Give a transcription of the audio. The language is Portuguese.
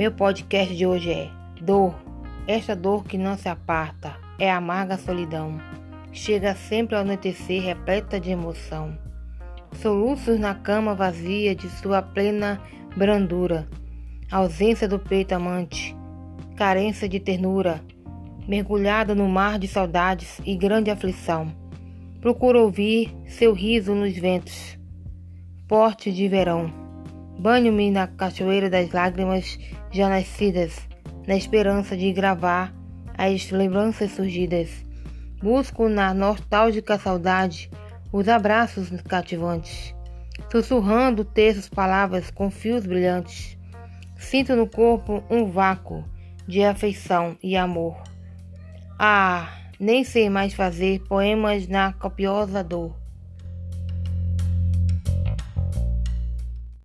Meu podcast de hoje é Dor. Esta dor que não se aparta é a amarga solidão. Chega sempre ao anoitecer repleta de emoção. Soluços na cama vazia de sua plena brandura. Ausência do peito amante. Carência de ternura. Mergulhada no mar de saudades e grande aflição. Procuro ouvir seu riso nos ventos. Porte de verão. Banho-me na cachoeira das lágrimas já nascidas, na esperança de gravar as lembranças surgidas. Busco na nostálgica saudade os abraços cativantes, sussurrando textos, palavras com fios brilhantes. Sinto no corpo um vácuo de afeição e amor. Ah, nem sei mais fazer poemas na copiosa dor.